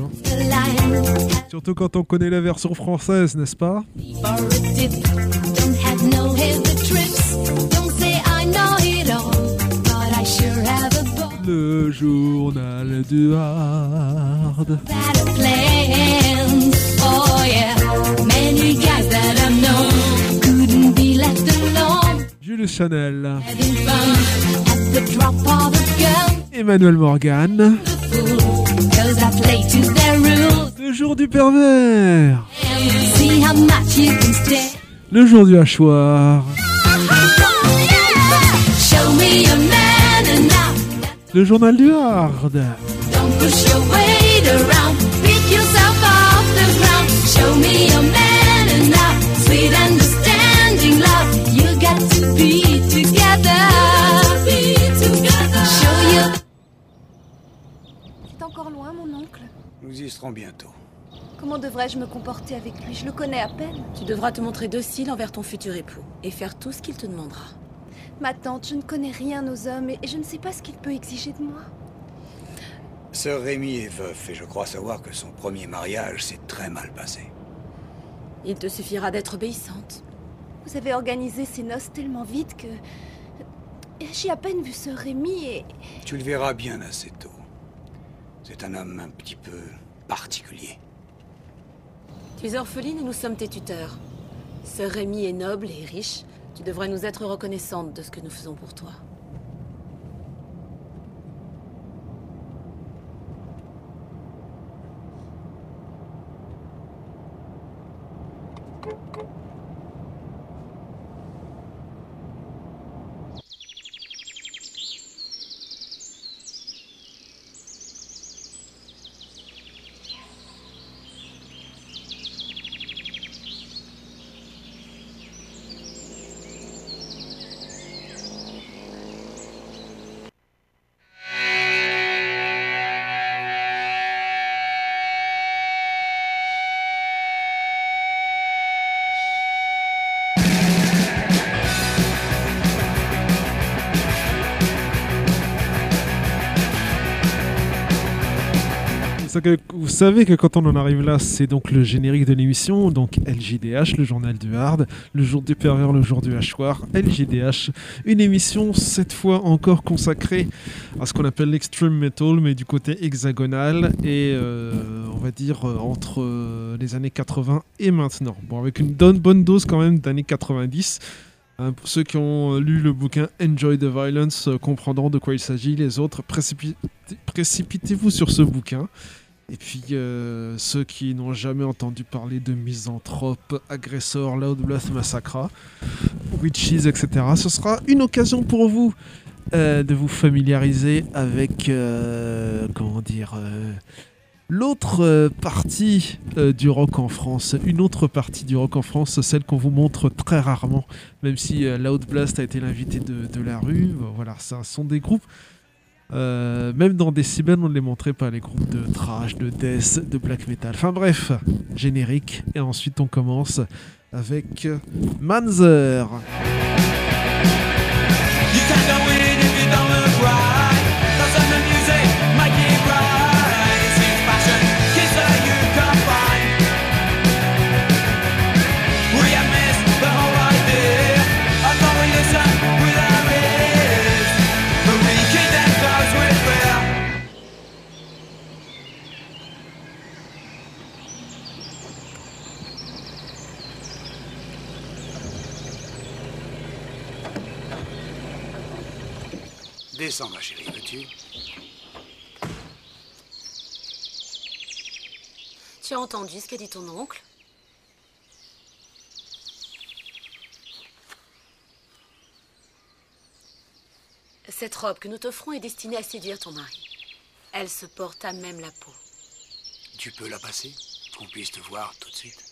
hein. Surtout quand on connaît la version française, n'est-ce pas? Le journal du hard. Jules Chanel. Emmanuel Morgan. Jour du pervers. Le jour du hachoir. Le journal du hard. Don't push your weight around. Pick yourself off the ground. Show me your man and now. Sweet understanding love. You got to be together. Be together. Show you. C'est encore loin, mon oncle Nous y serons bientôt. Comment devrais-je me comporter avec lui? Je le connais à peine. Tu devras te montrer docile envers ton futur époux et faire tout ce qu'il te demandera. Ma tante, je ne connais rien aux hommes et je ne sais pas ce qu'il peut exiger de moi. Sir Rémi est veuf et je crois savoir que son premier mariage s'est très mal passé. Il te suffira d'être obéissante. Vous avez organisé ces noces tellement vite que. J'ai à peine vu ce Rémi et. Tu le verras bien assez tôt. C'est un homme un petit peu particulier. Tu es orpheline et nous sommes tes tuteurs. Sœur Rémi est noble et riche. Tu devrais nous être reconnaissante de ce que nous faisons pour toi. Vous savez que quand on en arrive là, c'est donc le générique de l'émission, donc LJDH, le journal du hard, le jour du pervers, le jour du hachoir, LJDH, une émission cette fois encore consacrée à ce qu'on appelle l'extreme metal, mais du côté hexagonal, et euh, on va dire euh, entre euh, les années 80 et maintenant. Bon, avec une bonne, dose quand même d'années 90. Hein, pour ceux qui ont lu le bouquin Enjoy the Violence euh, comprendront de quoi il s'agit. Les autres, précipi- précipitez-vous sur ce bouquin. Et puis, euh, ceux qui n'ont jamais entendu parler de misanthrope, agresseur, Loud Blood Massacra, Witches, etc., ce sera une occasion pour vous euh, de vous familiariser avec, euh, comment dire, l'autre partie du rock en France. Une autre partie du rock en France, celle qu'on vous montre très rarement, même si Loud Blast a été l'invité de, de la rue. Voilà, ça sont des groupes. Euh, même dans Decibel, on ne les montrait pas, les groupes de trash, de death, de black metal. Enfin bref, générique. Et ensuite, on commence avec Manzer. Descends, ma chérie, veux-tu? Tu as entendu ce qu'a dit ton oncle? Cette robe que nous t'offrons est destinée à séduire ton mari. Elle se porte à même la peau. Tu peux la passer? Qu'on puisse te voir tout de suite.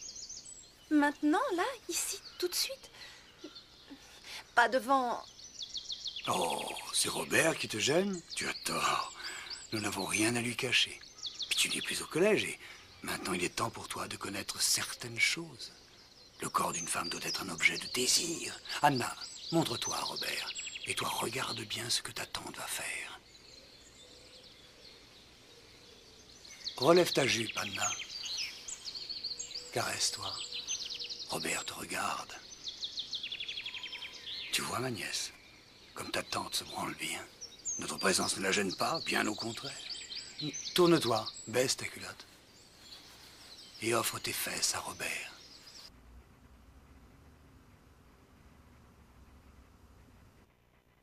Maintenant, là, ici, tout de suite? Pas devant. Oh, c'est Robert qui te gêne? Tu as tort. Nous n'avons rien à lui cacher. Puis tu n'es plus au collège et maintenant il est temps pour toi de connaître certaines choses. Le corps d'une femme doit être un objet de désir. Anna, montre-toi Robert. Et toi, regarde bien ce que ta tante va faire. Relève ta jupe, Anna. Caresse-toi. Robert te regarde. Tu vois, ma nièce, comme ta tante se branle bien. Notre présence ne la gêne pas, bien au contraire. Tourne-toi, baisse ta culotte. Et offre tes fesses à Robert.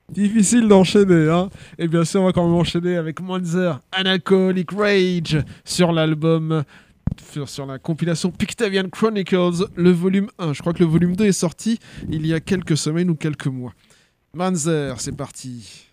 Difficile d'enchaîner, hein Et bien sûr, on va quand même enchaîner avec Monzer, Analcoholic Rage, sur l'album, sur la compilation Pictavian Chronicles, le volume 1. Je crois que le volume 2 est sorti il y a quelques semaines ou quelques mois. Manzer, c'est parti.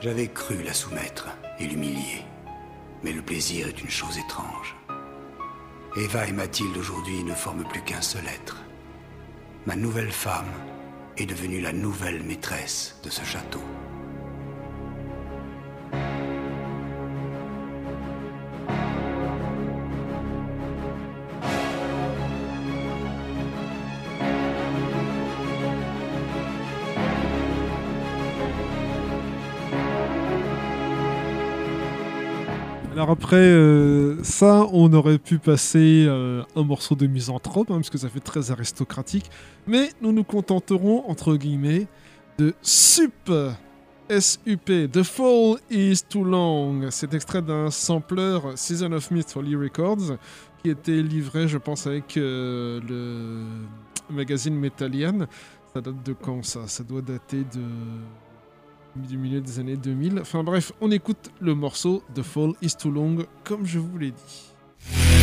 J'avais cru la soumettre et l'humilier. Mais le plaisir est une chose étrange. Eva et Mathilde aujourd'hui ne forment plus qu'un seul être. Ma nouvelle femme est devenue la nouvelle maîtresse de ce château. Après euh, ça, on aurait pu passer euh, un morceau de misanthrope, hein, parce que ça fait très aristocratique, mais nous nous contenterons, entre guillemets, de SUP, S-U-P, The Fall is Too Long. C'est extrait d'un sampler Season of Myth Holy Records, qui était livré, je pense, avec euh, le magazine Metallian. Ça date de quand ça? Ça doit dater de du milieu des années 2000. Enfin bref, on écoute le morceau The Fall is Too Long, comme je vous l'ai dit.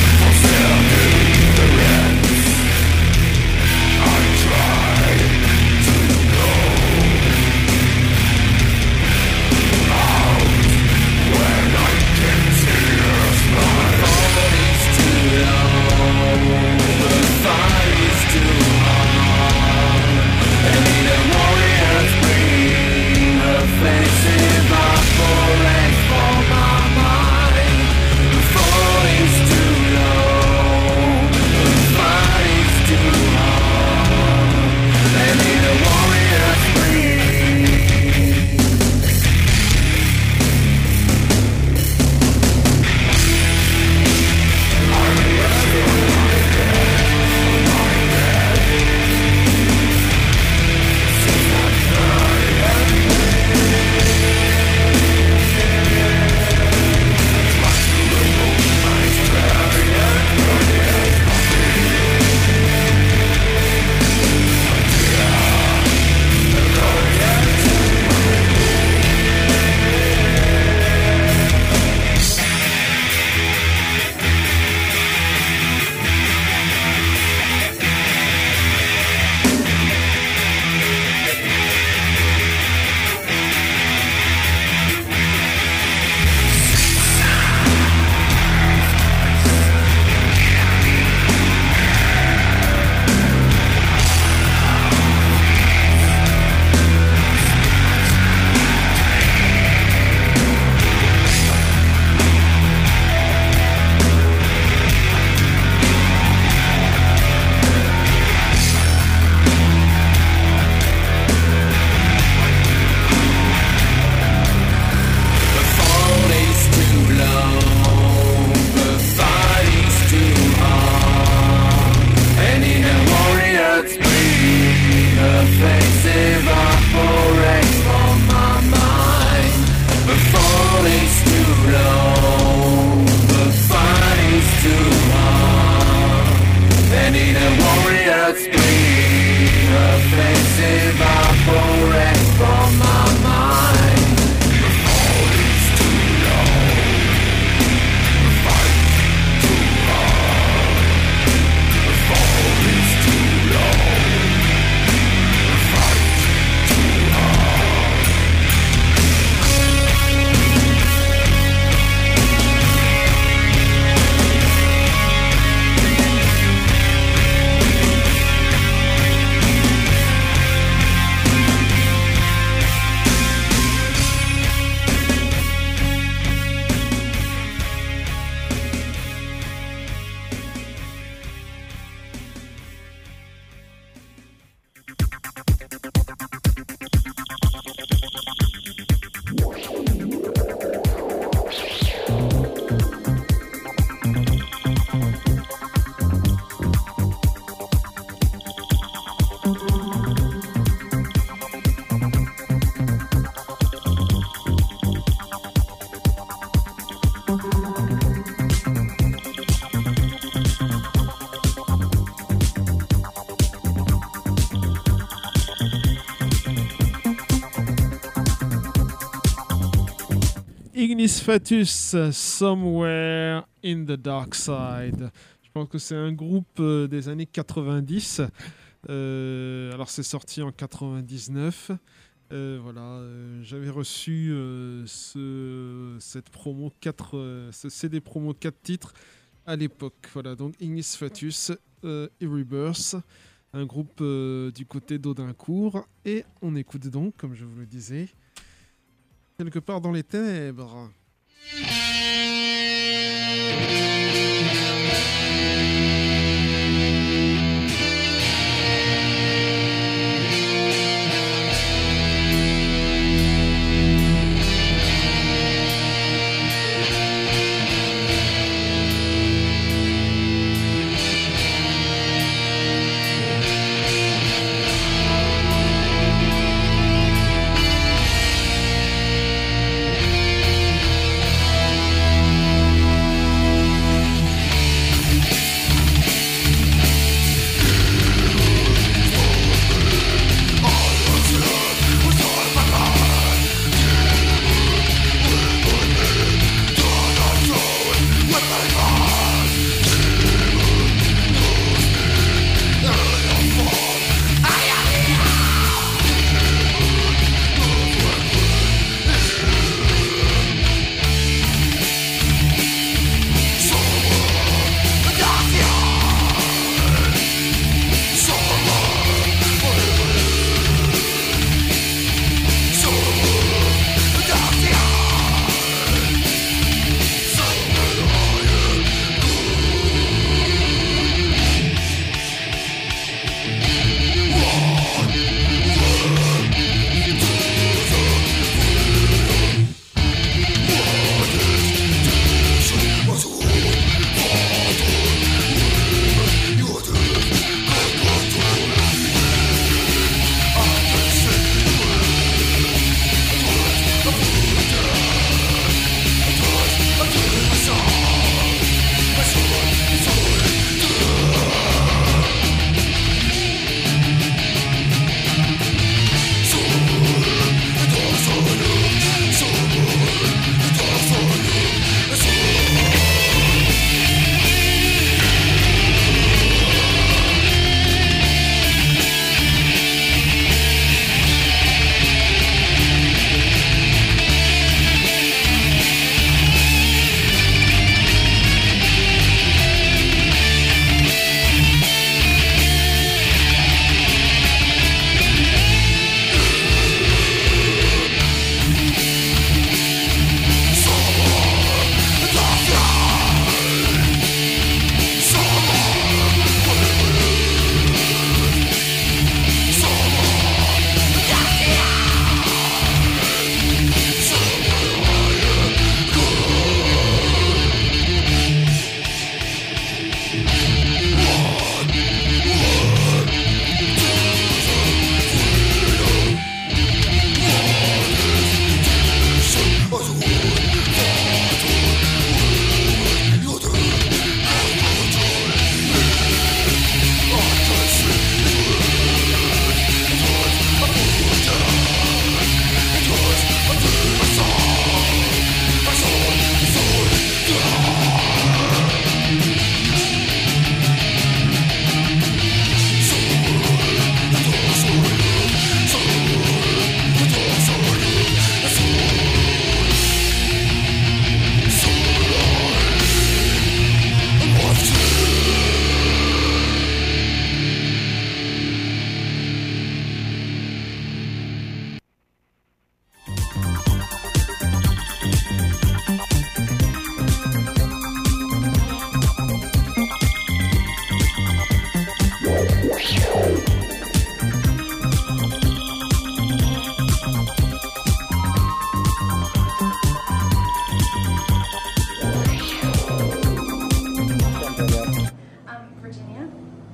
Fatus, Somewhere in the Dark Side. Je pense que c'est un groupe euh, des années 90. Euh, alors c'est sorti en 99. Euh, voilà, j'avais reçu ce, cette promo 4, euh, ce CD promo 4 titres à l'époque. Voilà, donc Ignis Fatus, et Rebirth, un groupe du côté d'Audincourt. Et on écoute donc, comme je vous le disais, quelque part dans les ténèbres. Música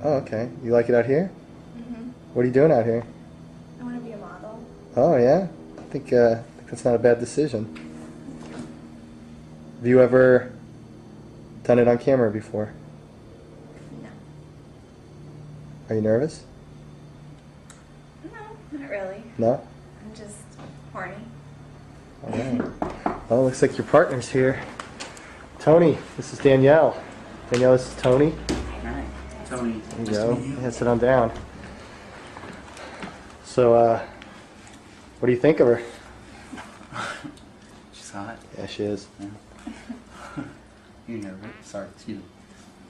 Oh, okay. You like it out here? Mm-hmm. What are you doing out here? I want to be a model. Oh, yeah. I think, uh, I think that's not a bad decision. Have you ever done it on camera before? No. Are you nervous? No, not really. No. I'm just horny. All right. Well, looks like your partner's here. Tony, this is Danielle. Danielle, this is Tony. Hi. Tony. There you go. Yeah, sit on down. So, uh, What do you think of her? She's hot. Yeah, she is. You know, right? Sorry, excuse me.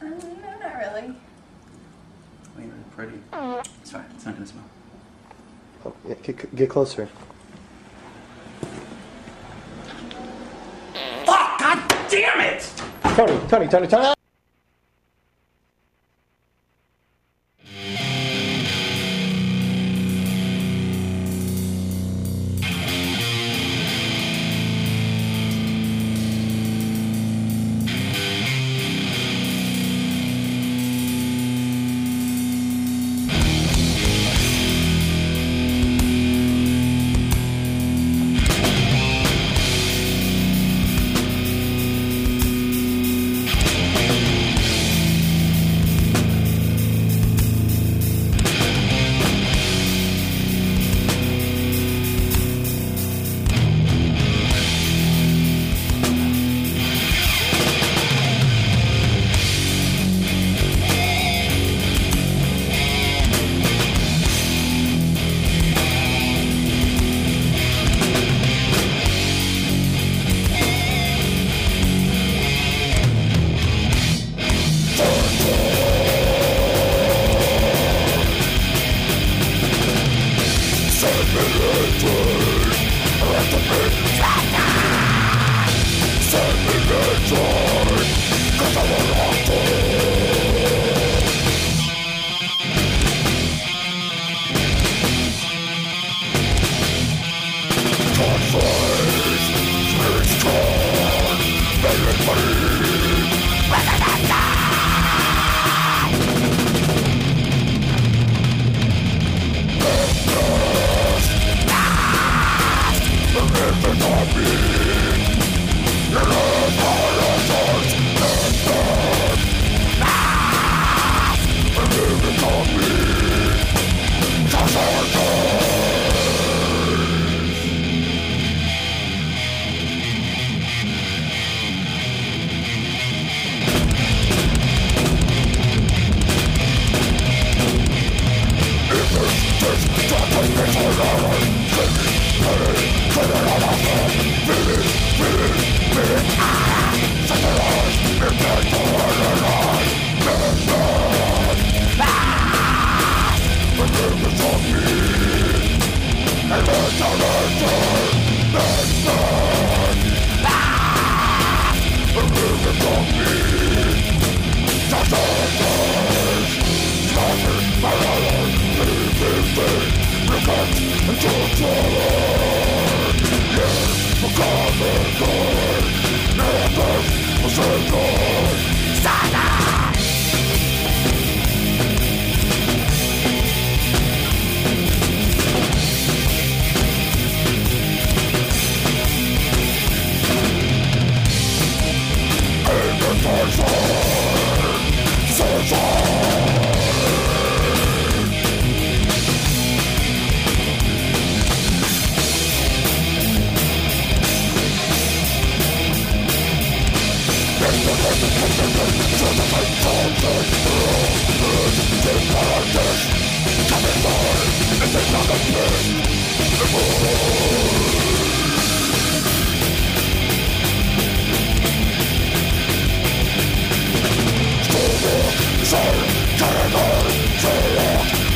Um, no, not really. Oh, you're really pretty. It's fine. It's not gonna smell. Oh, yeah, get, get closer. Fuck! God damn it! Tony, Tony, Tony, Tony!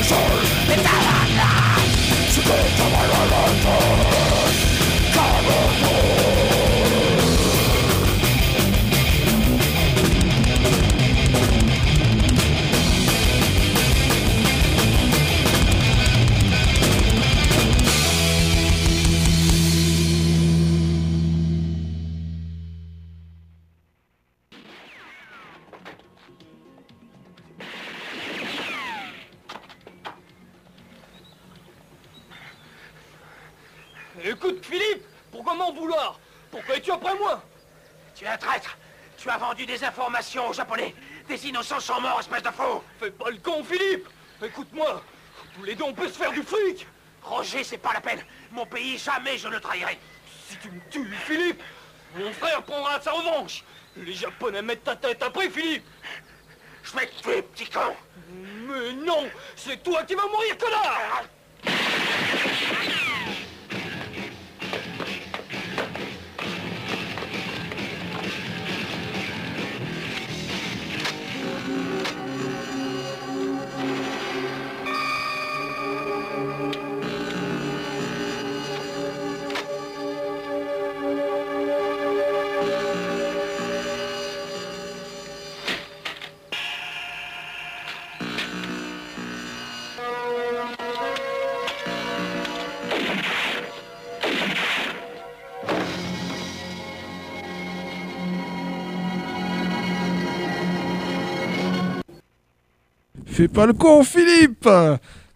Sorry, it's not enough to go to my right C'est pas la peine. Mon pays, jamais je ne trahirai. Si tu me tues, Philippe, mon frère prendra sa revanche. Les Japonais mettent ta tête après, Philippe. Je vais te tuer, petit con. Mais non C'est toi qui vas mourir, connard Fais pas le con, Philippe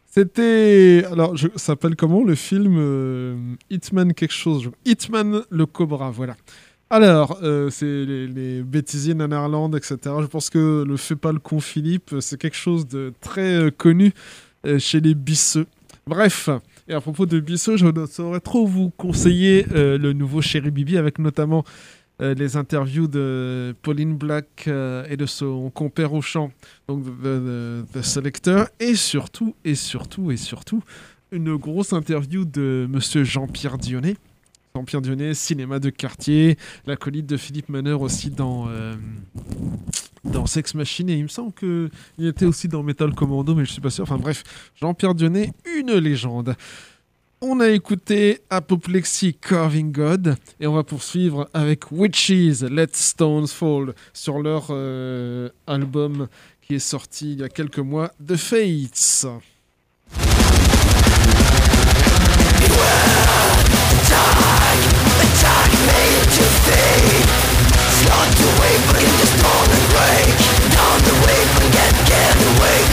C'était. Alors, je... ça s'appelle comment le film euh, Hitman quelque chose Hitman le Cobra, voilà. Alors, euh, c'est les, les bêtisiers Nanarland, etc. Je pense que le Fais pas le con, Philippe, c'est quelque chose de très euh, connu chez les bisseux. Bref, et à propos de bisseux, je saurais trop vous conseiller le nouveau Chéri Bibi avec notamment euh, les interviews de Pauline Black euh, et de son compère au chant, donc de, de- de- Selector, et surtout, et surtout, et surtout, une grosse interview de monsieur Jean-Pierre Dionnet. Jean-Pierre Dionnet, cinéma de quartier, l'acolyte de Philippe Maneur aussi dans, euh, dans Sex Machine, et il me semble qu'il était aussi dans Metal Commando, mais je suis pas sûr. Enfin bref, Jean-Pierre Dionnet, une légende. On a écouté Apoplexy Carving God et on va poursuivre avec Witches Let Stones Fall sur leur euh, album qui est sorti il y a quelques mois, The Fates.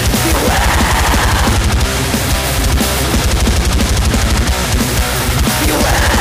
Staring away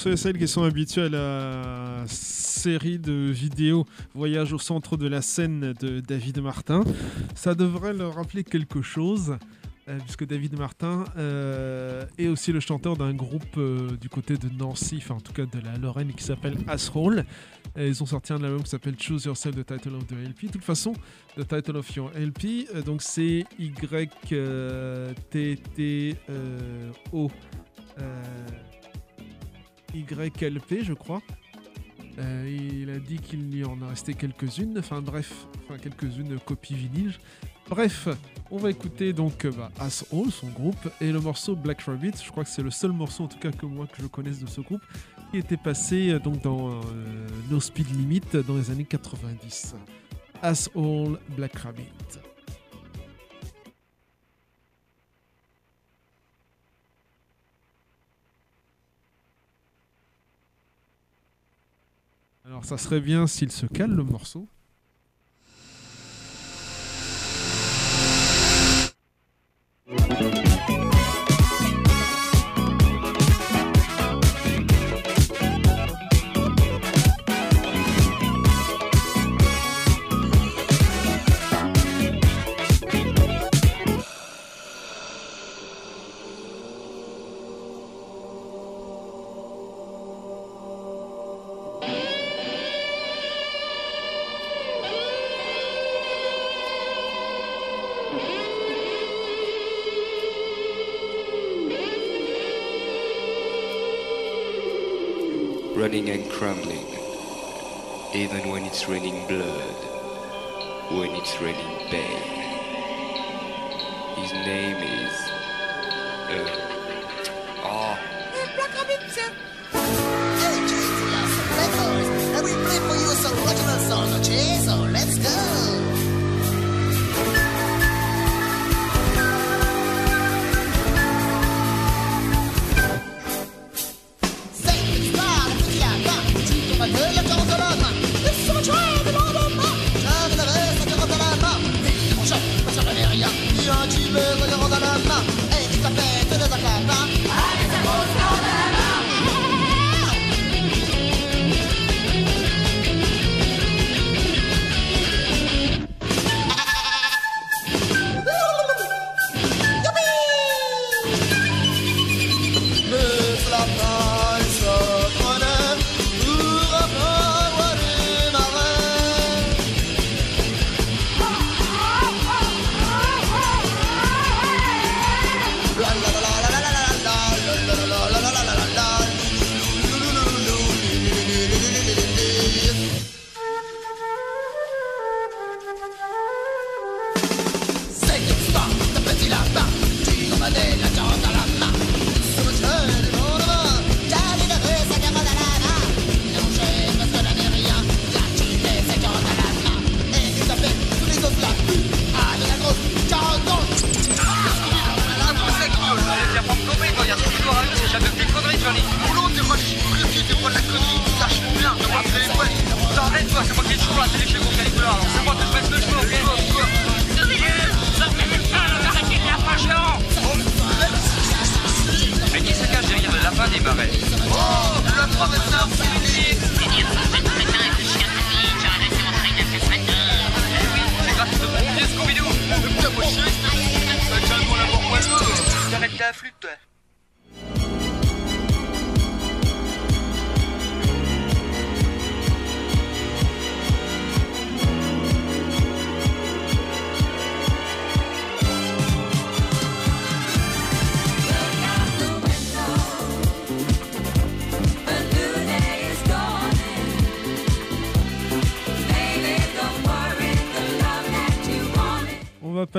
ceux et celles qui sont habitués à la série de vidéos Voyage au centre de la scène de David Martin, ça devrait leur rappeler quelque chose. euh, Puisque David Martin euh, est aussi le chanteur d'un groupe euh, du côté de Nancy, enfin en tout cas de la Lorraine, qui s'appelle Asshole. Ils ont sorti un album qui s'appelle Choose Yourself, the title of the LP. De toute façon, the title of your LP, donc c'est Y-T-T-O. YLP, je crois. Euh, il a dit qu'il lui en a resté quelques-unes, enfin bref, enfin quelques-unes copies vinyle. Bref, on va écouter donc euh, bah, As All, son groupe, et le morceau Black Rabbit. Je crois que c'est le seul morceau, en tout cas que moi que je connaisse de ce groupe, qui était passé euh, donc dans No Speed Limit dans les années 90. As All, Black Rabbit. Alors ça serait bien s'il se cale le morceau.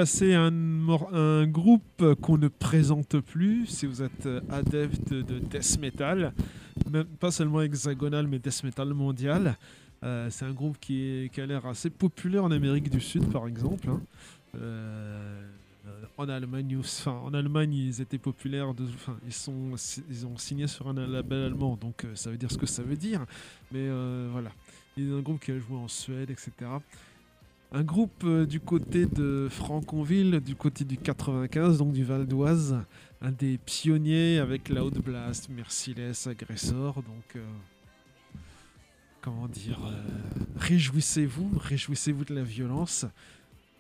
Passer un, groupe qu'on ne présente plus si vous êtes euh, adepte de death metal, même pas seulement hexagonal mais death metal mondial. Euh, c'est un groupe qui, a l'air assez populaire en Amérique du Sud par exemple. hein. Euh, en Allemagne, en Allemagne, ils étaient populaires. Ils ont signé sur un label allemand, donc ça veut dire ce que ça veut dire. Mais voilà, il y a un groupe qui a joué en Suède, etc. Un groupe euh, du côté de Franconville, du côté du 95, donc du Val d'Oise. Un des pionniers avec Loud Blast, Merciless, Agressor. Donc, euh, comment dire, euh, réjouissez-vous, réjouissez-vous de la violence.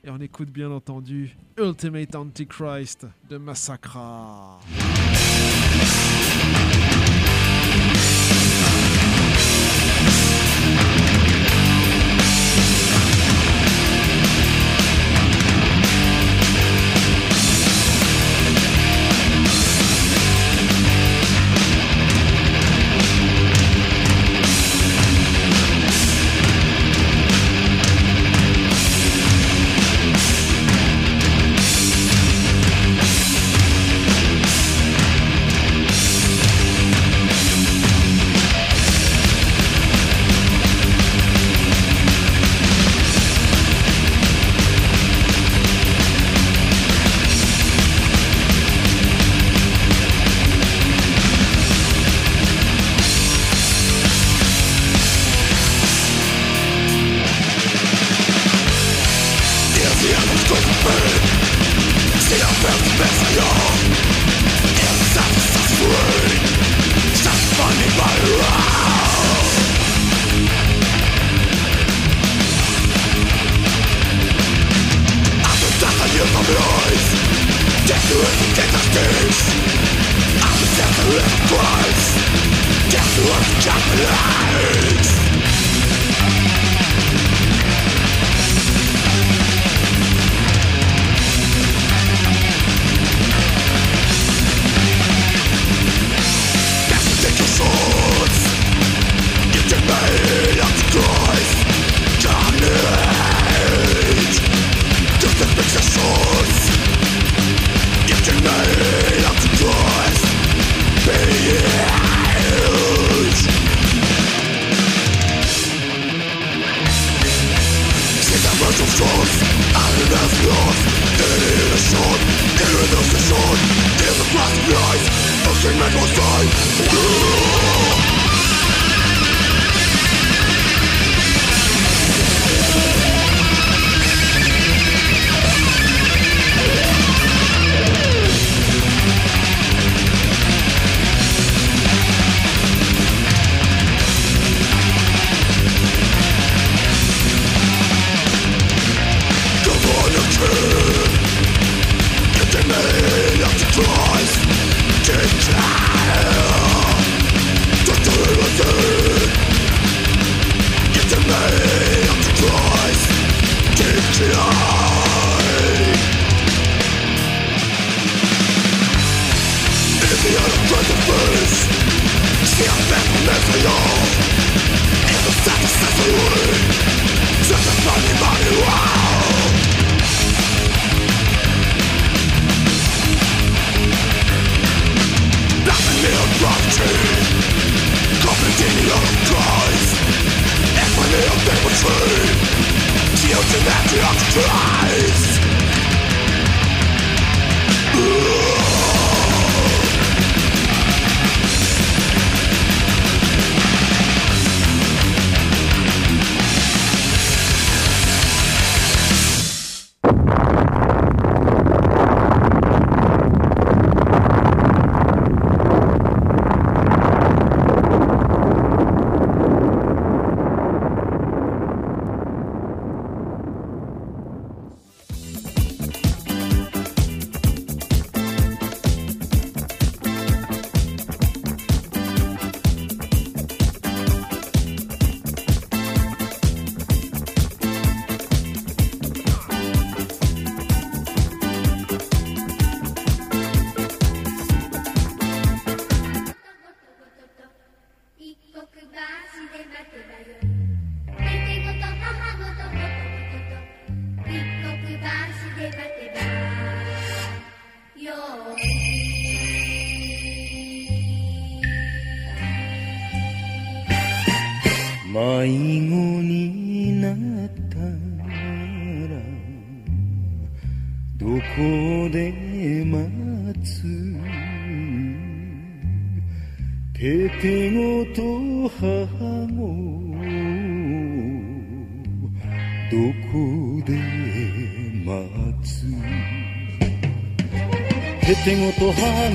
Et on écoute bien entendu Ultimate Antichrist de Massacra. Já death.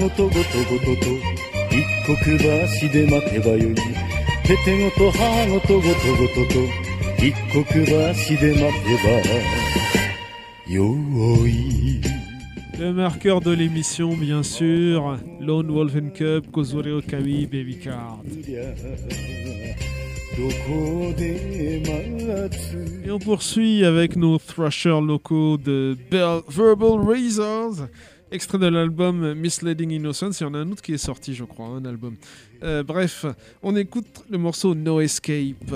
ごと歯ごとごとごとと一刻橋で待てばよいへてごと歯ごとごとごとと一刻橋で待てばよい Le marqueur de l'émission, bien sûr, Lone Wolf and Cup, Kozore Okawi, Baby Card. どこで待つ Et on poursuit avec nos thrashers locaux de Bell- Verbal Razors, extrait de l'album Misleading Innocence. Il y en a un autre qui est sorti, je crois, un album. Euh, bref, on écoute le morceau No Escape.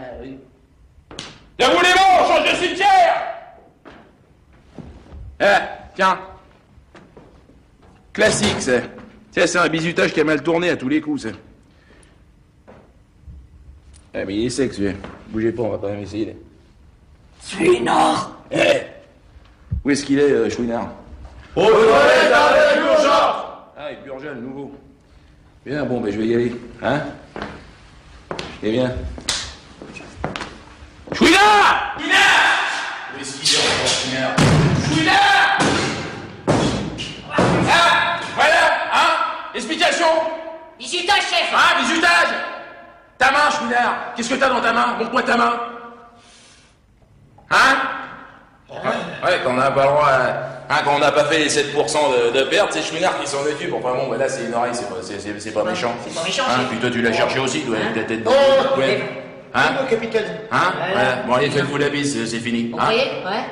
Ben, oui. Bien vous les bons, change de cimetière Eh, tiens. Classique, c'est. Tiens, c'est un bizutage qui a mal tourné à tous les coups, c'est. Eh, mais il est sec, celui-là. Bougez pas, on va pas même essayer. Chouinard Eh Où est-ce qu'il est, euh, Chouinard? Au toilette avec l'urgence Ah, il est urgent, le nouveau. Bien, bon, ben je vais y aller. Hein? Eh bien. Explication Bisutage, chef Hein Bisutage Ta main, Chouinard Qu'est-ce que t'as dans ta main? Montre-moi ta main Hein? Ouais, quand on n'a pas le droit à- Hein, quand on n'a pas fait les 7% de, de perte, c'est Chouinard qui s'en occupe. Enfin bon, bah là, c'est une oreille, c'est pas, c'est- c'est- c'est pas méchant. C'est pas méchant, Hein, puis toi, tu l'as cherché aussi, toi, avec ta tête de... Oh, Ouais. Hein? capitaine. Hein? Voilà. Bon, allez, faites-vous la bise, c'est- c'est fini. Vous Hein? voyez Ouais.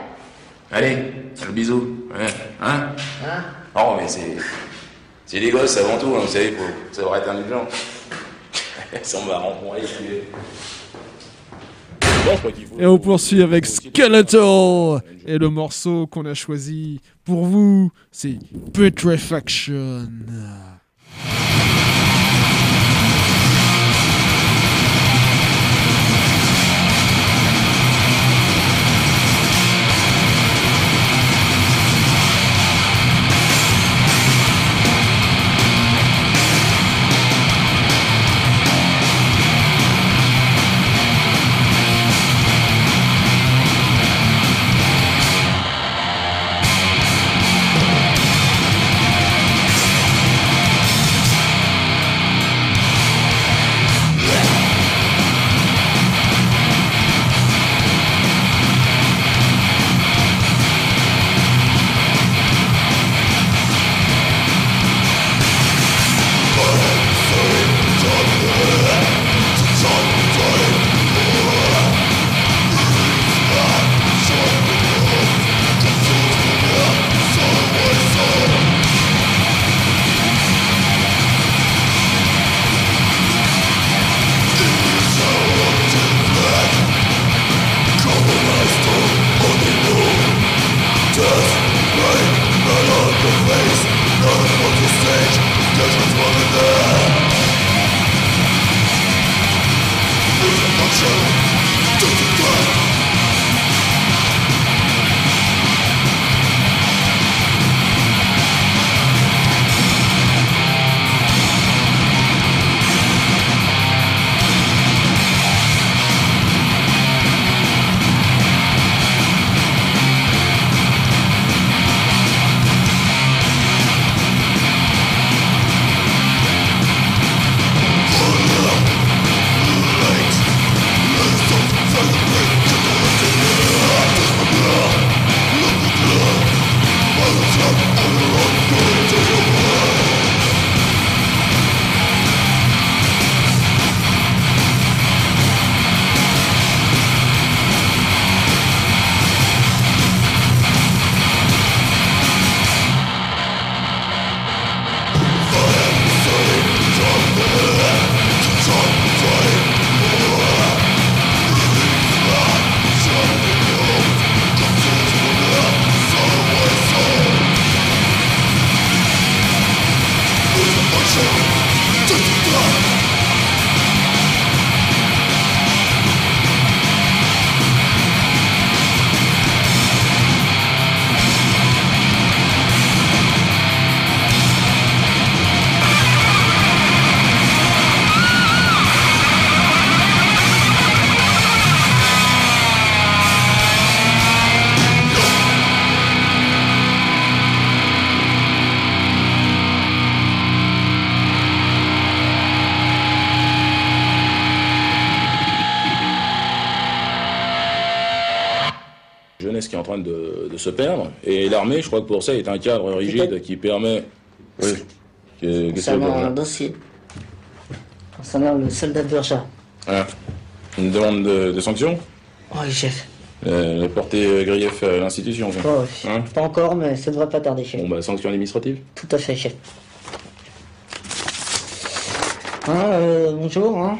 Allez, le bisou. Ouais. Hein? Hein? Oh, mais c'est. C'est des gosses avant tout, hein, vous savez, faut savoir être indulgent. Ils sont marrants, bon, allez, Et on poursuit avec Skeletal Et le morceau qu'on a choisi pour vous, c'est Putrefaction. Se perdre. Et l'armée, je crois que pour ça, est un cadre rigide qui permet. Oui. Que- que Concernant vous un dossier. Concernant le soldat de Burja. Ah. Une demande de, de sanction Oui, chef. euh, Porter euh, grief à l'institution. Oh, Hein Pas encore, mais ça devrait pas tarder, chef. bon, bah, sanction administrative Tout à fait, chef. Hein, euh, bonjour. Hein.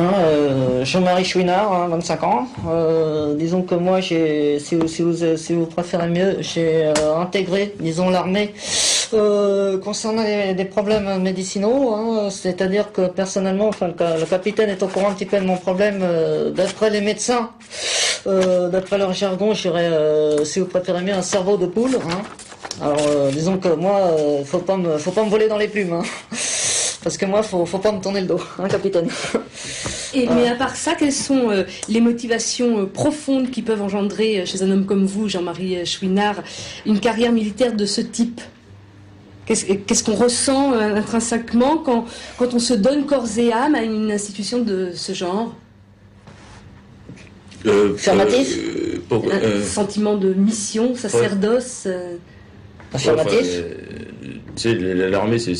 Hein, euh, Jean-Marie Chouinard, hein, 25 ans. Euh, disons que moi, j'ai, si vous, si vous, préférez mieux, j'ai euh, intégré, disons, l'armée concernant des problèmes médicinaux. hein, c'est-à-dire que personnellement, le, ca- le capitaine est au courant un petit peu de mon problème. d'après les médecins, d'après leur jargon, j'irais, si vous préférez mieux, un cerveau de poule. Hein. Alors, disons que moi, faut pas me, faut pas me voler dans les plumes, hein. Parce que moi, faut, faut pas me tourner le dos, hein, capitaine. Et, mais à part ça, quelles sont euh, les motivations euh, profondes qui peuvent engendrer euh, chez un homme comme vous, Jean-Marie Chouinard, une carrière militaire de ce type? Qu'est-ce qu'on ressent euh, intrinsèquement quand, quand on se donne corps et âme à une institution de ce genre? Euh, Affirmatif. euh, pour- Un sentiment de mission, sacerdoce euh, euh, sais, l'armée, c'est-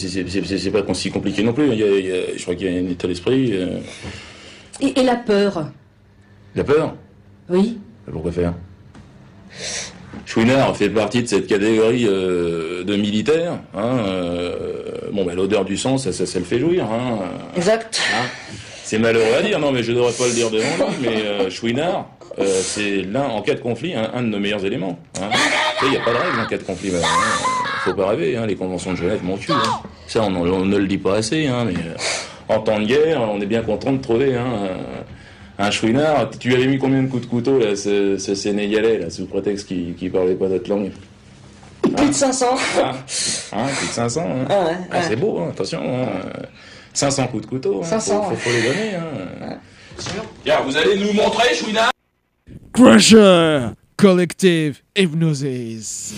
pas si compliqué non plus. Il y a- il y a- je crois qu'il y a un état d'esprit. euh, et, et la peur la peur Oui. Pourquoi faire Chouinard fait partie de cette catégorie euh, de militaires. Hein, euh, bon, bah, l'odeur du sang, ça, ça, ça le fait jouir. Hein, Exact. Hein. C'est malheureux à dire, non, mais je devrais pas le dire devant lui, mais euh, Chouinard, euh, c'est l'un, en cas de conflit, un, un de nos meilleurs éléments. Il n'y a pas de règle en cas de conflit. hein. Faut pas rêver, les conventions de Genève m'ont tué. Ça, on, on ne le dit pas assez, mais en temps de guerre, on est bien content de trouver hein, un, Chouinard. Tu avais mis combien de coups de couteau, là, ce, ce Sénégalais, là, sous prétexte qu'il ne parlait pas notre langue? Plus de 500. Hein, hein, plus de 500. hein? Ah ouais, Ah, ouais. c'est beau, hein, attention. hein. 500 coups de couteau. Hein, 500, faut, faut, ouais. faut les donner. Hein. Tiens, vous allez nous montrer, Chouinard? Crusher Collective Hypnosis.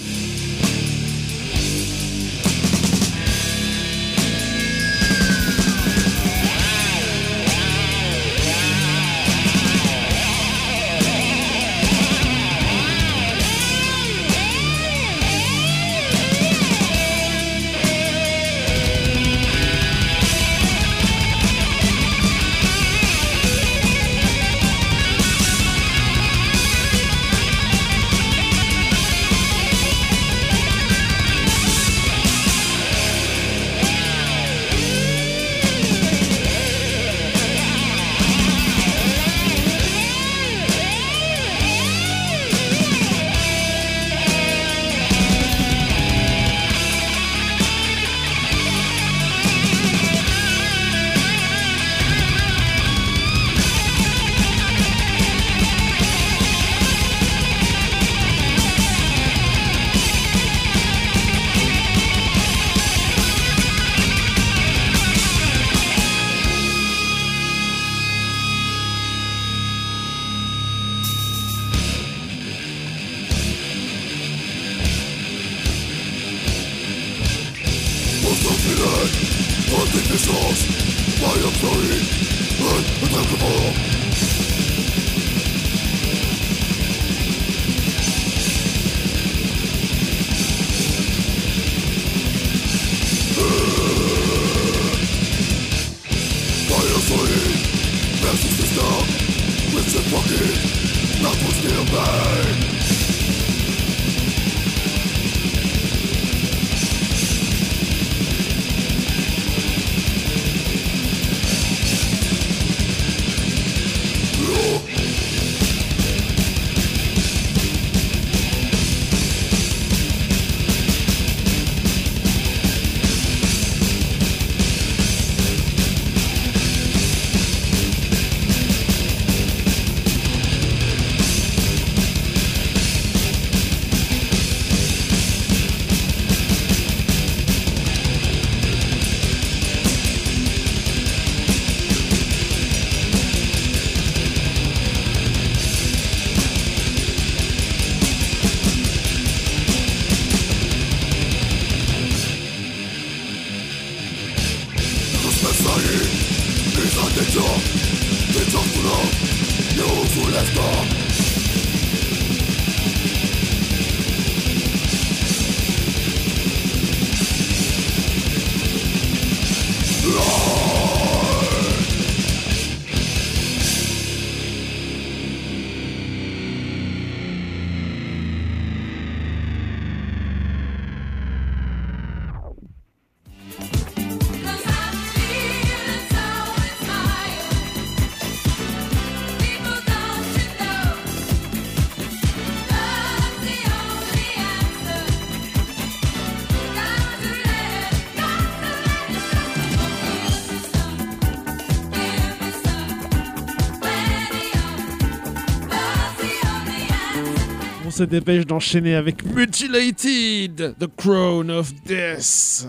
Se dépêche d'enchaîner avec Mutilated, The Crown of Death.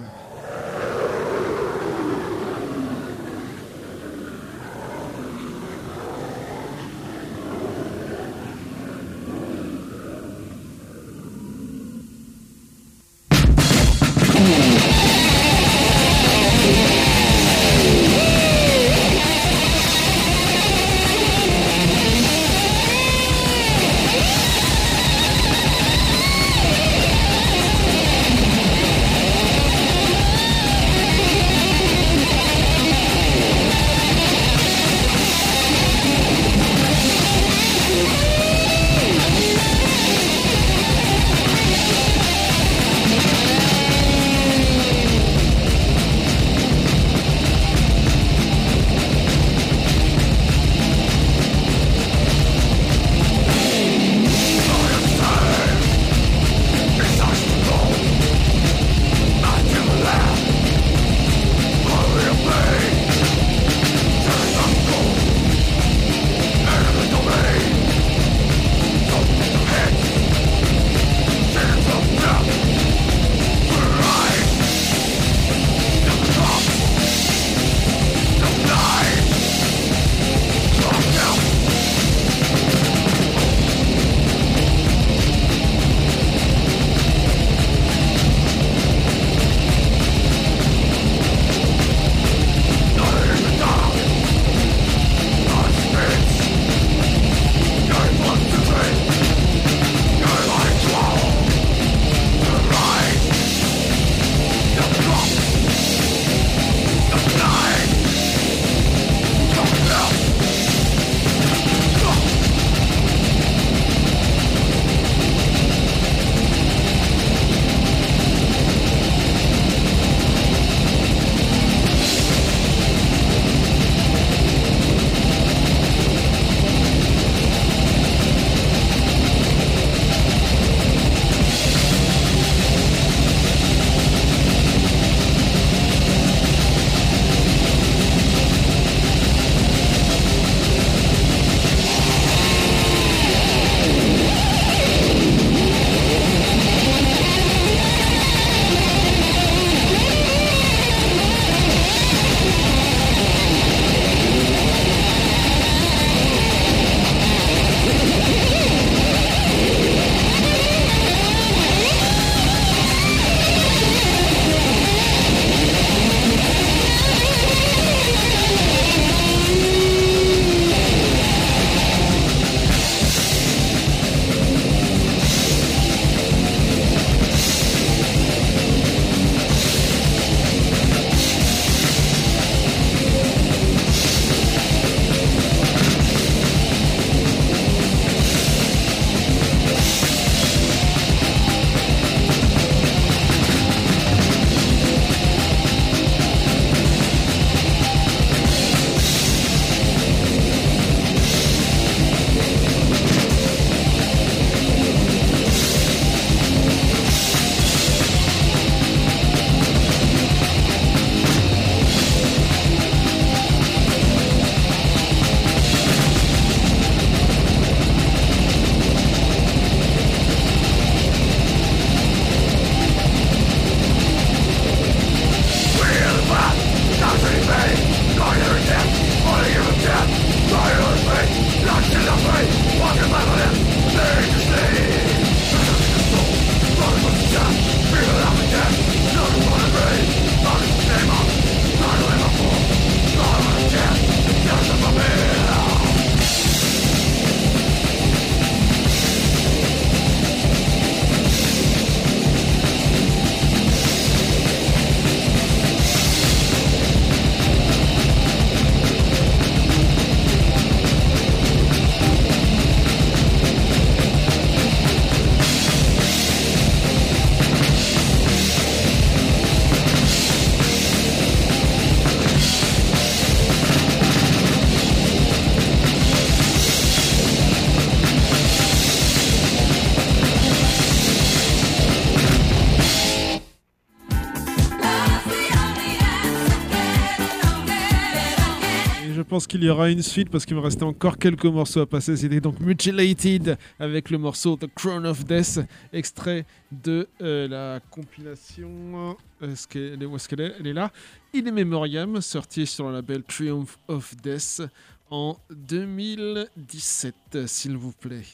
Qu'il y aura une suite parce qu'il me restait encore quelques morceaux à passer. C'était donc Mutilated avec le morceau The Crown of Death, extrait de euh, la compilation. Est-ce qu'elle est, où est-ce qu'elle est? Elle est là. In Memoriam, sorti sur le label Triumph of Death en 2017, s'il vous plaît.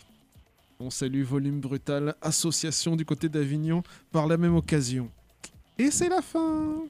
On salue Volume Brutal, association du côté d'Avignon, par la même occasion. Et c'est la fin